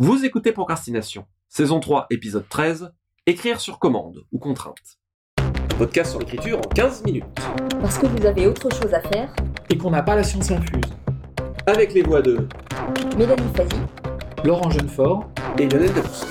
Vous écoutez Procrastination, saison 3, épisode 13, Écrire sur commande ou contrainte. Podcast sur l'écriture en 15 minutes. Parce que vous avez autre chose à faire. Et qu'on n'a pas la science infuse. Avec les voix de Mélanie Fazi, Laurent Jeunefort. et Lionel Debus.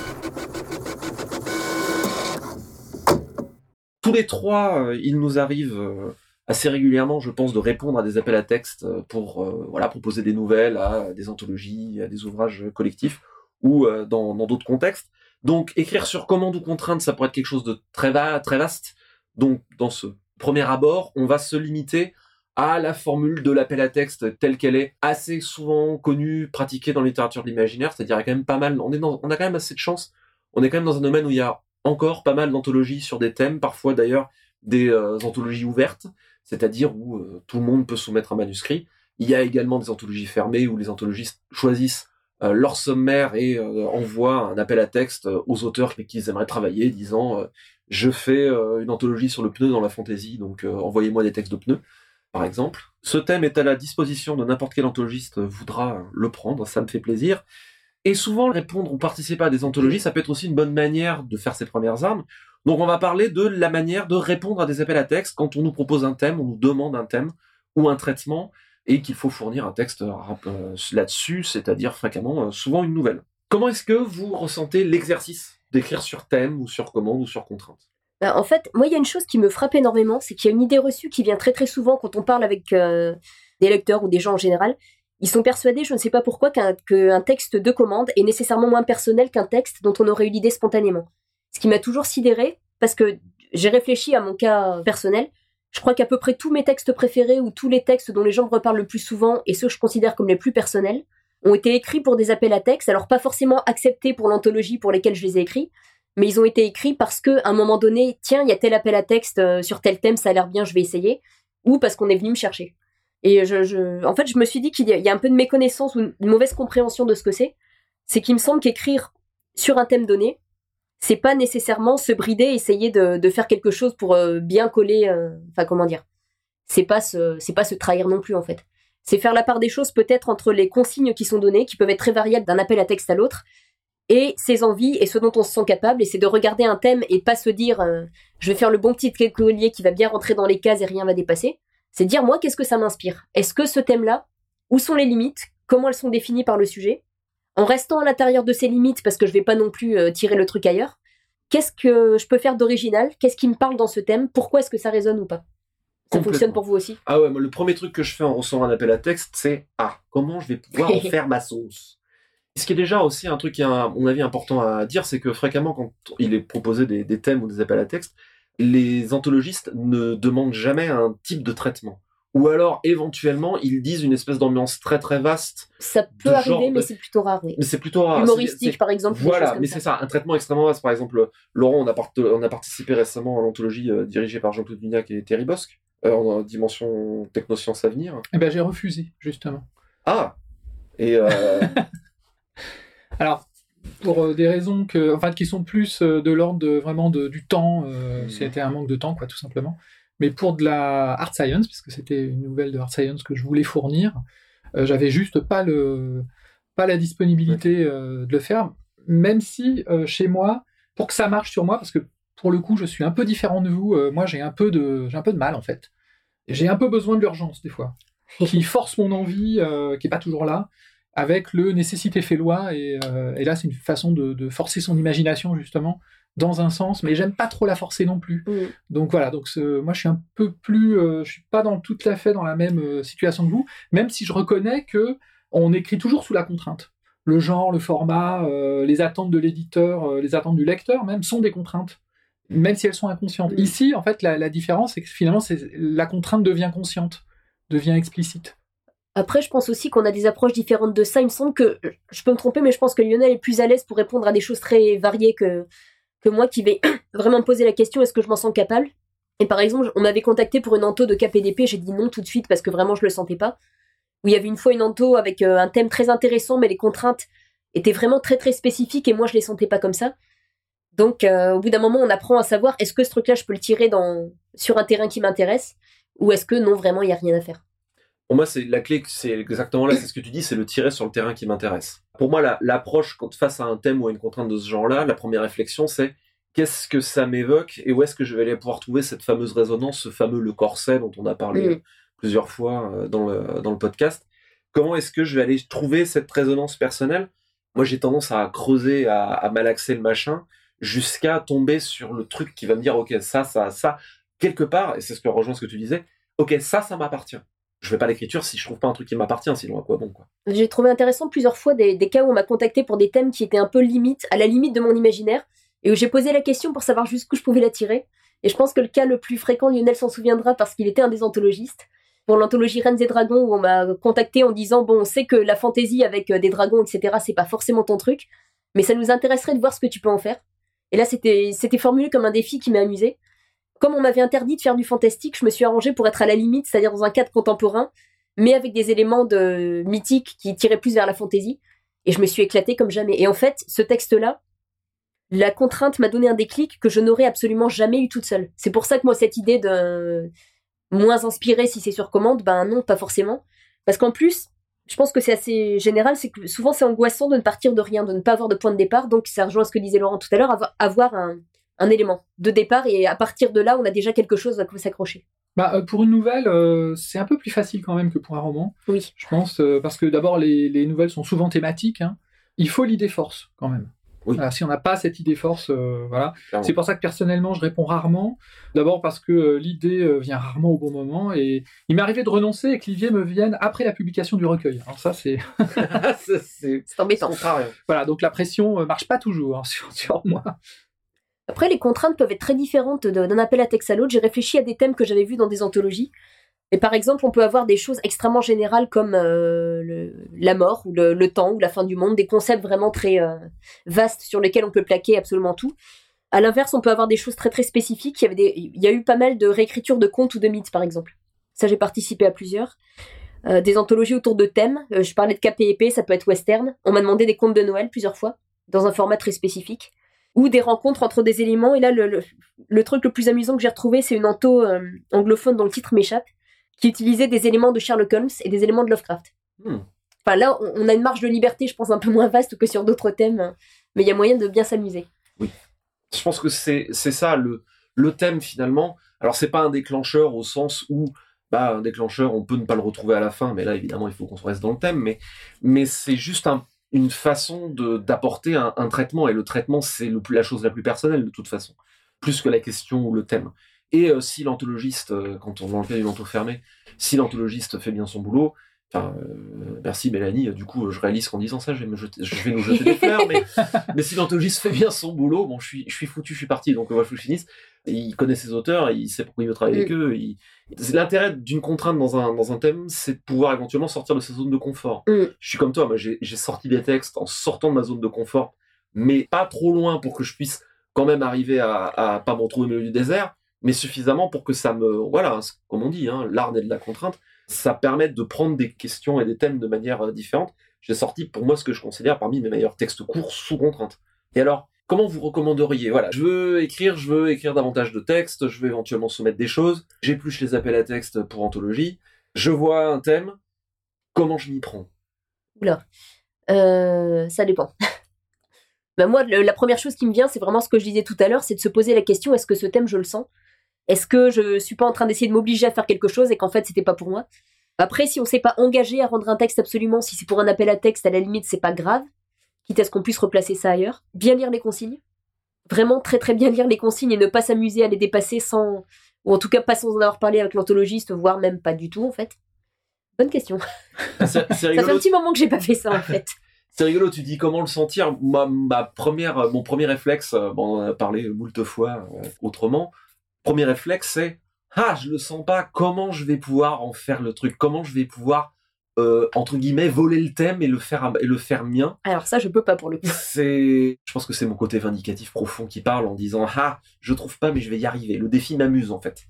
Tous les trois, euh, il nous arrive euh, assez régulièrement, je pense, de répondre à des appels à texte euh, pour euh, voilà proposer des nouvelles à des anthologies, à des ouvrages collectifs ou euh, dans d'autres contextes. Donc écrire sur commande ou contrainte, ça pourrait être quelque chose de très, va très vaste. Donc dans ce premier abord, on va se limiter à la formule de l'appel à texte telle qu'elle est assez souvent connue, pratiquée dans la littérature de l'imaginaire, c'est-à-dire quand même pas mal, on est dans, on a quand même assez de chance, on est quand même dans un domaine où il y a encore pas mal d'anthologies sur des thèmes, parfois d'ailleurs des euh, anthologies ouvertes, c'est-à-dire où euh, tout le monde peut soumettre un manuscrit. Il y a également des anthologies fermées où les anthologistes choisissent leur sommaire et euh, envoient un appel à texte euh, aux auteurs avec qui ils aimeraient travailler, disant euh, je fais euh, une anthologie sur le pneu dans la fantaisie, donc euh, envoyez-moi des textes de pneus, par exemple. Ce thème est à la disposition de n'importe quel anthologiste voudra le prendre, ça me fait plaisir. Et souvent, répondre ou participer à des anthologies, ça peut être aussi une bonne manière de faire ses premières armes. Donc on va parler de la manière de répondre à des appels à texte quand on nous propose un thème, on nous demande un thème ou un traitement, et qu'il faut fournir un texte euh, euh, là-dessus, c'est-à-dire fréquemment, euh, souvent une nouvelle. Comment est-ce que vous ressentez l'exercice d'écrire sur thème ou sur commande ou sur contrainte? Bah, en fait, moi, il y a une chose qui me frappe énormément, c'est qu'il y a une idée reçue qui vient très très souvent quand on parle avec des lecteurs ou des gens en général. Ils sont persuadés, je ne sais pas pourquoi, qu'un texte de commande est nécessairement moins personnel qu'un texte dont on aurait eu l'idée spontanément. Ce qui m'a toujours sidéré, parce que j'ai réfléchi à mon cas personnel. Je crois qu'à peu près tous mes textes préférés ou tous les textes dont les gens me reparlent le plus souvent et ceux que je considère comme les plus personnels ont été écrits pour des appels à texte, alors pas forcément acceptés pour l'anthologie pour lesquels je les ai écrits, mais ils ont été écrits parce que un moment donné, tiens, il y a tel appel à texte euh, sur tel thème, ça a l'air bien, je vais essayer, ou parce qu'on est venu me chercher. Et je, je, en fait, je me suis dit qu'il y a un peu de méconnaissance ou une mauvaise compréhension de ce que c'est. C'est qu'il me semble qu'écrire sur un thème donné, c'est pas nécessairement se brider, essayer de, faire quelque chose pour euh, bien coller. euh, Enfin, comment dire C'est pas se, c'est pas se trahir non plus en fait. C'est faire la part des choses peut-être entre les consignes qui sont données, qui peuvent être très variables d'un appel à texte à l'autre, et ses envies et ce dont on se sent capable. Et c'est de regarder un thème et pas se dire euh, je vais faire le bon petit collier qui va bien rentrer dans les cases et rien va dépasser. C'est dire moi qu'est-ce que ça m'inspire? Est-ce que ce thème-là, où sont les limites? Comment elles sont définies par le sujet? En restant à l'intérieur de ces limites parce que je vais pas non plus euh, tirer le truc ailleurs. Qu'est-ce que je peux faire d'original? Qu'est-ce qui me parle dans ce thème? Pourquoi est-ce que ça résonne ou pas? Ça fonctionne pour vous aussi? Ah ouais, moi, le premier truc que je fais en recevant un appel à texte, c'est Ah, comment je vais pouvoir en faire ma sauce? Ce qui est déjà aussi un truc qui est, à mon avis, important à dire, c'est que fréquemment, quand il est proposé des, des thèmes ou des appels à texte, les anthologistes ne demandent jamais un type de traitement. Ou alors, éventuellement, ils disent une espèce d'ambiance très très vaste. Ça peut arriver, genre mais c'est plutôt rare. Oui. Mais c'est plutôt rare. Humoristique, par exemple. Voilà, mais c'est ça, un traitement extrêmement vaste. Par exemple, Laurent, on a, part- on a participé récemment à l'anthologie euh, dirigée par Jean-Claude Vignac et Thierry Bosque, euh, en dimension technosciences à venir. Eh ben, j'ai refusé, justement. Ah Et euh, Alors, pour euh, des raisons que, enfin, qui sont plus de l'ordre de, vraiment de, du temps, euh, Mhm. c'était un manque de temps, quoi, tout simplement. Mais pour de la art science, puisque c'était une nouvelle de art science que je voulais fournir, euh, j'avais juste pas le, pas la disponibilité euh, de le faire, même si euh, chez moi, pour que ça marche sur moi, parce que pour le coup, je suis un peu différent de vous, moi j'ai un peu de, j'ai un peu de mal en fait. J'ai un peu besoin de l'urgence des fois, qui force mon envie, qui est pas toujours là, avec le nécessité fait loi, et, euh, et là c'est une façon de, de forcer son imagination justement dans un sens, mais j'aime pas trop la forcer non plus. Mm. Donc voilà, donc moi je suis un peu plus, euh, je suis pas dans tout à fait dans la même euh, situation que vous, même si je reconnais que on écrit toujours sous la contrainte. Le genre, le format, euh, les attentes de l'éditeur, les attentes du lecteur même sont des contraintes, même si elles sont inconscientes. Mm. Ici, en fait, la, la différence, c'est que finalement, c'est la contrainte devient consciente, devient explicite. Après, je pense aussi qu'on a des approches différentes de ça. Il me semble que, je peux me tromper, mais je pense que Lionel est plus à l'aise pour répondre à des choses très variées que, moi qui vais vraiment me poser la question est-ce que je m'en sens capable? Et par exemple, on m'avait contacté pour une anto de KPDP, j'ai dit non tout de suite parce que vraiment je le sentais pas. Où il y avait une fois une anto avec euh, un thème très intéressant, mais les contraintes étaient vraiment très très spécifiques et moi je les sentais pas comme ça. Donc euh, au bout d'un moment, on apprend à savoir est-ce que ce truc-là je peux le tirer dans sur un terrain qui m'intéresse ou est-ce que non vraiment il y a rien à faire? Pour moi, c'est la clé, c'est exactement là, c'est ce que tu dis, c'est le tirer sur le terrain qui m'intéresse. Pour moi, l'approche face à un thème ou à une contrainte de ce genre-là, la première réflexion, c'est qu'est-ce que ça m'évoque et où est-ce que je vais aller pouvoir trouver cette fameuse résonance, ce fameux le corset dont on a parlé mm. plusieurs fois euh, dans le, dans le podcast. Comment est-ce que je vais aller trouver cette résonance personnelle? Moi, j'ai tendance à creuser, à, à malaxer le machin, jusqu'à tomber sur le truc qui va me dire, ok, ça, ça, ça, quelque part, et c'est ce que rejoint ce que tu disais, ok, ça, ça m'appartient. Je fais pas l'écriture si je trouve pas un truc qui m'appartient, sinon à quoi bon quoi. J'ai trouvé intéressant plusieurs fois des, cas où on m'a contacté pour des thèmes qui étaient un peu limite, à la limite de mon imaginaire, et où j'ai posé la question pour savoir jusqu'où je pouvais la tirer. Et je pense que le cas le plus fréquent, Lionel s'en souviendra parce qu'il était un des anthologistes. Pour l'anthologie Reines et Dragons, où on m'a contacté en disant bon, on sait que la fantaisie avec euh, des dragons, etc., c'est pas forcément ton truc, mais ça nous intéresserait de voir ce que tu peux en faire. Et là, c'était formulé comme un défi qui m'a amusé. Comme on m'avait interdit de faire du fantastique, je me suis arrangé pour être à la limite, c'est-à-dire dans un cadre contemporain, mais avec des éléments de mythiques qui tiraient plus vers la fantaisie. Et je me suis éclatée comme jamais. Et en fait, ce texte-là, la contrainte m'a donné un déclic que je n'aurais absolument jamais eu toute seule. C'est pour ça que moi, cette idée de moins inspiré si c'est sur commande, ben non, pas forcément. Parce qu'en plus, je pense que c'est assez général, c'est que souvent c'est angoissant de ne partir de rien, de ne pas avoir de point de départ. Donc ça rejoint ce que disait Laurent tout à l'heure, avoir, un, élément de départ et à partir de là, on a déjà quelque chose à quoi s'accrocher. Bah, euh, pour une nouvelle, euh, c'est un peu plus facile quand même que pour un roman. Oui. Je pense, euh, parce que d'abord, les, nouvelles sont souvent thématiques. Hein. Il faut l'idée force quand même si on n'a pas cette idée force, euh, voilà. C'est pour ça que personnellement, je réponds rarement. D'abord parce que euh, l'idée euh, vient rarement au bon moment. Et il m'est arrivé de renoncer et que Livier me vienne après la publication du recueil. Alors ça, c'est... c'est embêtant. Voilà, donc la pression marche pas toujours hein, sur, sur moi. Après, les contraintes peuvent être très différentes d'un appel à texte à l'autre. J'ai réfléchi à des thèmes que j'avais vus dans des anthologies. Et par exemple, on peut avoir des choses extrêmement générales comme euh, la mort ou le, temps ou la fin du monde, des concepts vraiment très euh, vastes sur lesquels on peut plaquer absolument tout. À l'inverse, on peut avoir des choses très très spécifiques. Il y, avait a eu pas mal de réécritures de contes ou de mythes, par exemple. Ça, j'ai participé à plusieurs. Euh, des anthologies autour de thèmes. je parlais de KPP, ça peut être western. On m'a demandé des contes de Noël plusieurs fois, dans un format très spécifique. Ou des rencontres entre des éléments. Et là, le, le truc le plus amusant que j'ai retrouvé, c'est une anto anglophone dont le titre m'échappe qui utilisait des éléments de Sherlock Holmes et des éléments de Lovecraft. Hmm. Enfin là, on a une marge de liberté, je pense, un peu moins vaste que sur d'autres thèmes, mais il y a moyen de bien s'amuser. Oui. Je pense que c'est ça, le, le thème finalement. Alors c'est pas un déclencheur au sens où bah, un déclencheur, on peut ne pas le retrouver à la fin, mais là évidemment il faut qu'on se reste dans le thème, mais, mais c'est juste une façon d'apporter un, traitement, et le traitement c'est la chose la plus personnelle de toute façon, plus que la question ou le thème. Et euh, si l'anthologiste, euh, quand on enlève une manteau fermé, si l'anthologiste fait bien son boulot, enfin, euh, merci Mélanie, du coup, je réalise qu'en disant ça, je vais, me jeter, je vais nous jeter des fleurs, mais, mais si l'anthologiste fait bien son boulot, bon, je suis, je suis foutu, je suis parti, donc que je finisse. Il connaît ses auteurs, il sait pourquoi il veut travailler avec eux. L'intérêt d'une contrainte dans un, dans un thème, c'est de pouvoir éventuellement sortir de sa zone de confort. Mm. Je suis comme toi, moi j'ai sorti des textes en sortant de ma zone de confort, mais pas trop loin pour que je puisse quand même arriver à, à pas me retrouver au milieu du désert mais suffisamment pour que ça me, voilà, comme on dit, hein, l'art n'est de la contrainte, ça permet de prendre des questions et des thèmes de manière euh, différente. J'ai sorti pour moi ce que je considère parmi mes meilleurs textes courts sous contrainte. Et alors, comment vous recommanderiez? Voilà, je veux écrire, je veux écrire davantage de textes, je veux éventuellement soumettre des choses, j'épluche les appels à texte pour anthologie, je vois un thème, comment je m'y prends? Oula, euh, ça dépend. ben moi, la première chose qui me vient, c'est vraiment ce que je disais tout à l'heure, c'est de se poser la question est-ce que ce thème, je le sens? Est-ce que je suis pas en train d'essayer de m'obliger à faire quelque chose et qu'en fait c'était pas pour moi? Après, si on s'est pas engagé à rendre un texte absolument, si c'est pour un appel à texte, à la limite c'est pas grave, quitte à ce qu'on puisse replacer ça ailleurs. Bien lire les consignes, vraiment très très bien lire les consignes et ne pas s'amuser à les dépasser sans, ou en tout cas pas sans en avoir parlé avec l'anthologiste, voire même pas du tout en fait. Bonne question. Ah, ça fait un petit moment que j'ai pas fait ça en fait. C'est rigolo, tu dis comment le sentir. ma première, mon premier réflexe, euh, bon, on en a parlé moult fois euh, autrement, premier réflexe, c'est ah, je le sens pas. Comment je vais pouvoir en faire le truc? Comment je vais pouvoir euh, entre guillemets voler le thème et le faire et le faire mien? Alors ça, je peux pas pour le coup. C'est, je pense que c'est mon côté vindicatif profond qui parle en disant ah, je trouve pas, mais je vais y arriver. Le défi m'amuse en fait.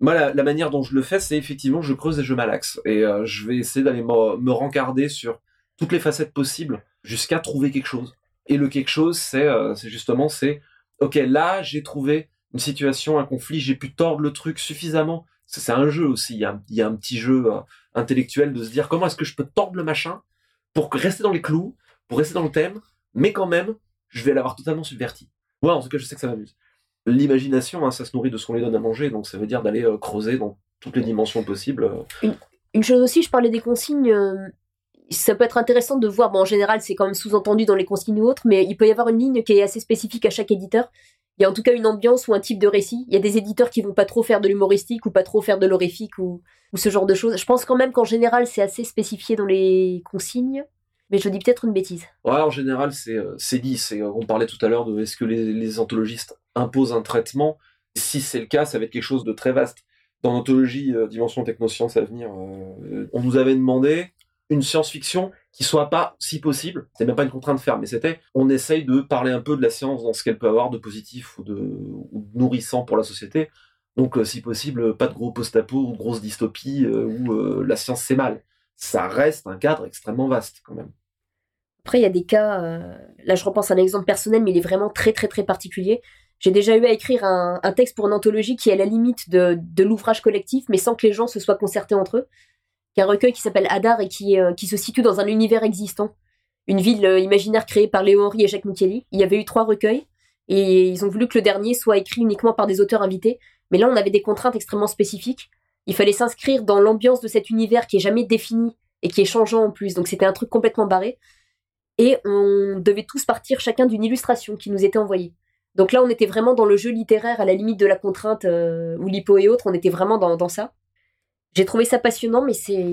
Moi, la, manière dont je le fais, c'est effectivement, je creuse et je malaxe. Et euh, je vais essayer d'aller me, me rencarder sur toutes les facettes possibles jusqu'à trouver quelque chose. Et le quelque chose, c'est euh, justement, c'est, ok, là, j'ai trouvé une situation, un conflit, j'ai pu tordre le truc suffisamment. C'est un jeu aussi, il y a, un petit jeu euh, intellectuel de se dire comment est-ce que je peux tordre le machin pour rester dans les clous, pour rester dans le thème, mais quand même, je vais l'avoir totalement subverti. Moi, en tout cas, je sais que ça m'amuse. L'imagination, hein, ça se nourrit de ce qu'on lui donne à manger, donc ça veut dire d'aller euh, creuser dans toutes les dimensions possibles. euh. Une chose aussi, je parlais des consignes. ça peut être intéressant de voir. Bon, en général, c'est quand même sous-entendu dans les consignes ou autres, mais il peut y avoir une ligne qui est assez spécifique à chaque éditeur. Il y a en tout cas une ambiance ou un type de récit. Il y a des éditeurs qui vont pas trop faire de l'humoristique ou pas trop faire de l'horrifique ou, ce genre de choses. Je pense quand même qu'en général, c'est assez spécifié dans les consignes, mais je dis peut-être une bêtise. En général, c'est euh, dit. euh, On parlait tout à l'heure de est-ce que les, anthologistes imposent un traitement Si c'est le cas, ça va être quelque chose de très vaste. Dans l'anthologie euh, Dimension Technosciences à venir, on nous avait demandé une science-fiction qui soit pas, si possible, c'est même pas une contrainte ferme, mais c'était, on essaye de parler un peu de la science dans ce qu'elle peut avoir de positif ou de, ou de nourrissant pour la société. Donc, euh, si possible, pas de gros post-apo ou de grosses dystopies euh, où euh, la science c'est mal. Ça reste un cadre extrêmement vaste quand même. Après, il y a des cas, là je repense à un exemple personnel, mais il est vraiment très très très particulier. J'ai déjà eu à écrire un, texte pour une anthologie qui est à la limite de l'ouvrage collectif, mais sans que les gens se soient concertés entre eux. Y a un recueil qui s'appelle Hadar et qui, euh, qui se situe dans un univers existant. Une ville euh, imaginaire créée par Léo Henry et Jacques Micheli. Il y avait eu trois recueils, et ils ont voulu que le dernier soit écrit uniquement par des auteurs invités. Mais là, on avait des contraintes extrêmement spécifiques. Il fallait s'inscrire dans l'ambiance de cet univers qui est jamais défini et qui est changeant en plus. Donc c'était un truc complètement barré et on devait tous partir chacun d'une illustration qui nous était envoyée. Donc là, on était vraiment dans le jeu littéraire à la limite de la contrainte euh, ou l'hypo et autres, on était vraiment dans ça. J'ai trouvé ça passionnant, mais c'est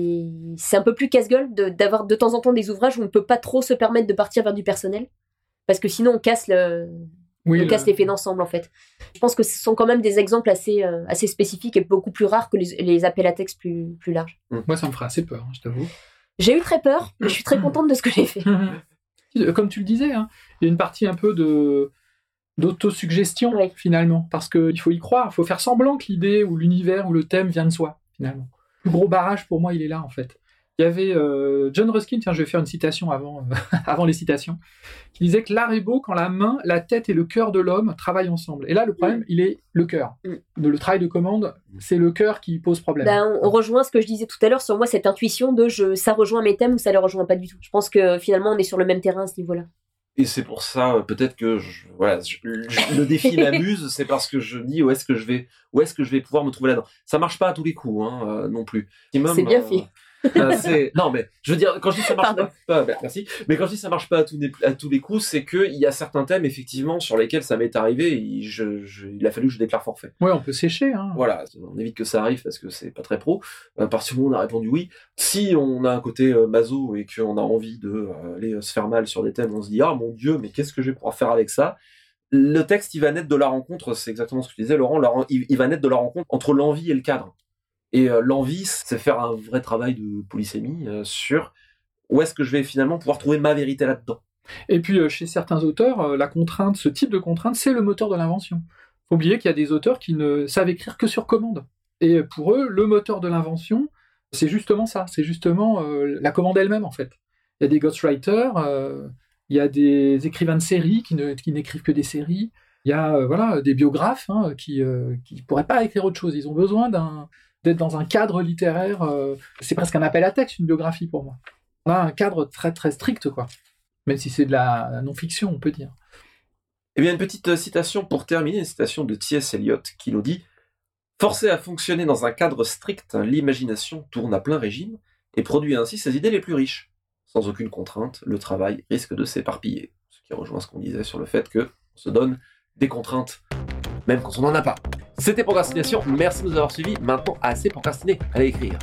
c'est un peu plus casse-gueule de- d'avoir de, temps en temps des ouvrages où on ne peut pas trop se permettre de partir vers du personnel, parce que sinon on casse le, Oui, on le- casse l'effet d'ensemble en fait. Je pense que ce sont quand même des exemples assez euh, assez spécifiques et beaucoup plus rares que les, les appels à texte plus plus larges. Moi, ça me ferait assez peur, hein, je t'avoue. J'ai eu très peur, mais je suis très contente de ce que j'ai fait. Comme tu le disais, hein, il y a une partie un peu de d'autosuggestion Oui. finalement, parce qu'il faut y croire, il faut faire semblant que l'idée ou l'univers ou le thème vient de soi finalement. Le plus gros barrage pour moi, il est là en fait. Il y avait euh, John Ruskin, tiens, je vais faire une citation avant, euh, avant les citations, qui disait que l'art est beau quand la main, la tête et le cœur de l'homme travaillent ensemble. Et là, le problème, il est le cœur. Mm. De- Le travail de commande, c'est le cœur qui pose problème. Ben, on, on rejoint ce que je disais tout à l'heure sur moi, cette intuition de je, ça rejoint mes thèmes ou ça les rejoint pas du tout. Je pense que finalement on est sur le même terrain à ce niveau-là. Et c'est pour ça, euh, peut-être que je- voilà, je- je- le défi m'amuse, c'est parce que je dis où est-ce que je vais, où est-ce que je vais pouvoir me trouver là-dedans. Ça marche pas à tous les coups, hein, euh, non plus. C'est bien euh, fait. non, mais je veux dire, quand je dis ça marche Pardon. pas, pas- ben, merci. Mais quand je dis ça marche pas à tous les, à tous les coups, c'est que il y a certains thèmes effectivement sur lesquels ça m'est arrivé. Et je, je- il a fallu que je déclare forfait. Ouais, on peut sécher. Hein. Voilà, on évite que ça arrive parce que c'est pas très pro. À partir du moment où on a répondu oui, si on a un côté euh, maso et qu'on a envie de euh, aller euh, se faire mal sur des thèmes, on se dit ah mon dieu, mais qu'est-ce que je vais pouvoir faire avec ça? Le texte, il va naître de la rencontre, c'est exactement ce que tu disais, Laurent. la ren- il, il va naître de la rencontre entre l'envie et le cadre. Et euh, l'envie, c'est faire un vrai travail de polysémie euh, sur où est-ce que je vais finalement pouvoir trouver ma vérité là-dedans. Et puis euh, chez certains auteurs, la contrainte, ce type de contrainte, c'est le moteur de l'invention. Faut oublier qu'il y a des auteurs qui ne savent écrire que sur commande. Et pour eux, le moteur de l'invention, c'est justement ça. C'est justement la commande elle-même en fait. Il y a des ghostwriters, il y a des écrivains de séries qui ne- n'écrivent que des séries. Il y a voilà des biographes hein, qui qui pourraient pas écrire autre chose. Ils ont besoin d'un d'être dans un cadre littéraire. euh, c'est presque un appel à texte une biographie pour moi. On a un cadre très très strict quoi. Même si c'est de la, non-fiction, on peut dire. Eh bien, une petite euh, citation pour terminer, une citation de T.S. Eliot qui nous dit Forcé à fonctionner dans un cadre strict, l'imagination tourne à plein régime et produit ainsi ses idées les plus riches. Sans aucune contrainte, le travail risque de s'éparpiller. Ce qui rejoint ce qu'on disait sur le fait que on se donne des contraintes, même quand on n'en a pas. C'était Procrastination, merci de nous avoir suivis. Maintenant, assez procrastiné, allez écrire.